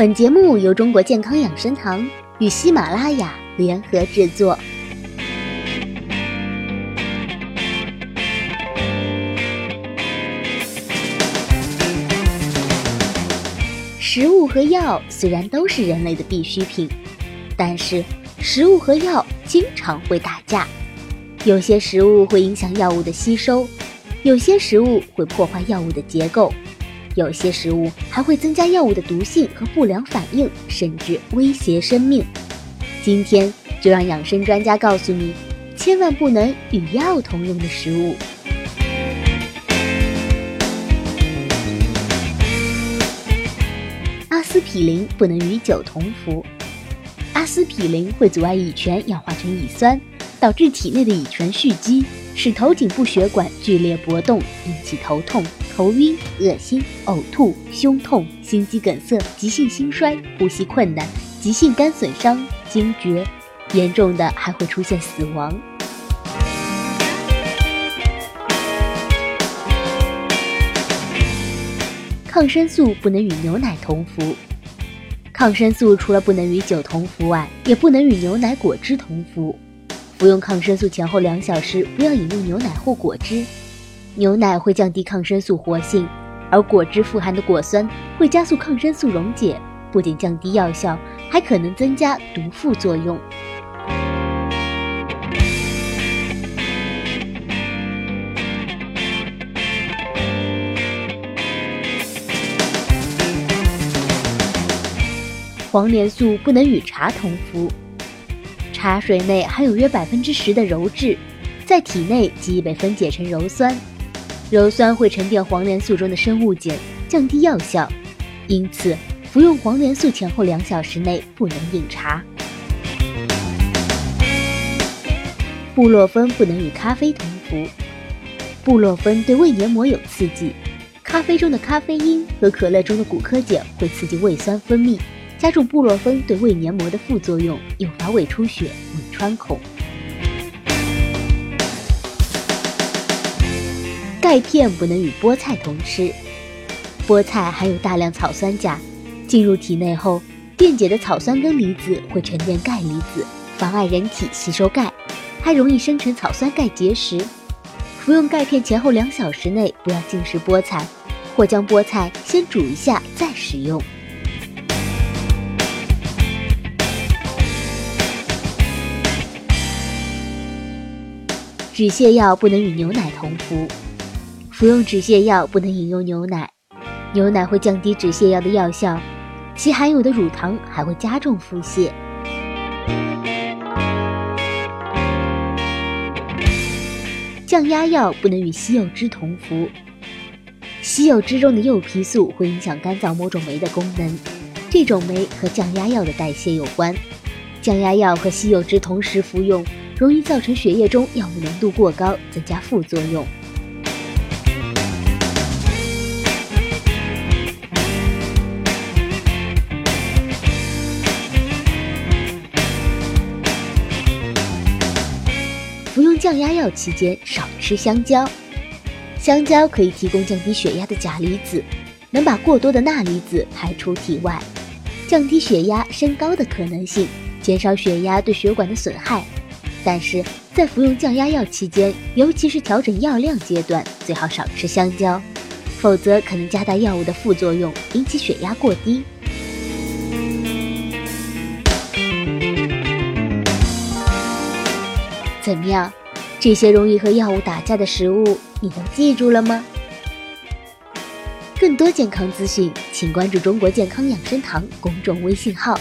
本节目由中国健康养生堂与喜马拉雅联合制作。食物和药虽然都是人类的必需品，但是食物和药经常会打架。有些食物会影响药物的吸收，有些食物会破坏药物的结构。有些食物还会增加药物的毒性和不良反应，甚至威胁生命。今天就让养生专家告诉你，千万不能与药同用的食物。阿司匹林不能与酒同服。阿司匹林会阻碍乙醛氧化成乙酸，导致体内的乙醛蓄积，使头颈部血管剧烈搏动，引起头痛。头晕、恶心、呕吐、胸痛、心肌梗塞、急性心衰、呼吸困难、急性肝损伤、惊厥，严重的还会出现死亡。抗生素不能与牛奶同服。抗生素除了不能与酒同服外，也不能与牛奶、果汁同服。服用抗生素前后两小时不要饮用牛奶或果汁。牛奶会降低抗生素活性，而果汁富含的果酸会加速抗生素溶解，不仅降低药效，还可能增加毒副作用。黄连素不能与茶同服，茶水内含有约百分之十的鞣质，在体内极易被分解成鞣酸。鞣酸会沉淀黄连素中的生物碱，降低药效，因此服用黄连素前后两小时内不能饮茶。布洛芬不能与咖啡同服，布洛芬对胃黏膜有刺激，咖啡中的咖啡因和可乐中的骨科碱会刺激胃酸分泌，加重布洛芬对胃黏膜的副作用，诱发胃出血、胃穿孔。钙片不能与菠菜同吃，菠菜含有大量草酸钾，进入体内后，电解的草酸根离子会沉淀钙离子，妨碍人体吸收钙，还容易生成草酸钙结石。服用钙片前后两小时内不要进食菠菜，或将菠菜先煮一下再食用。止泻药不能与牛奶同服。服用止泻药不能饮用牛奶，牛奶会降低止泻药的药效，其含有的乳糖还会加重腹泻。降压药不能与西柚汁同服，西柚汁中的柚皮素会影响肝脏某种酶的功能，这种酶和降压药的代谢有关。降压药和西柚汁同时服用，容易造成血液中药物浓度过高，增加副作用。降压药期间少吃香蕉，香蕉可以提供降低血压的钾离子，能把过多的钠离子排出体外，降低血压升高的可能性，减少血压对血管的损害。但是在服用降压药期间，尤其是调整药量阶段，最好少吃香蕉，否则可能加大药物的副作用，引起血压过低。怎么样？这些容易和药物打架的食物，你都记住了吗？更多健康资讯，请关注中国健康养生堂公众微信号。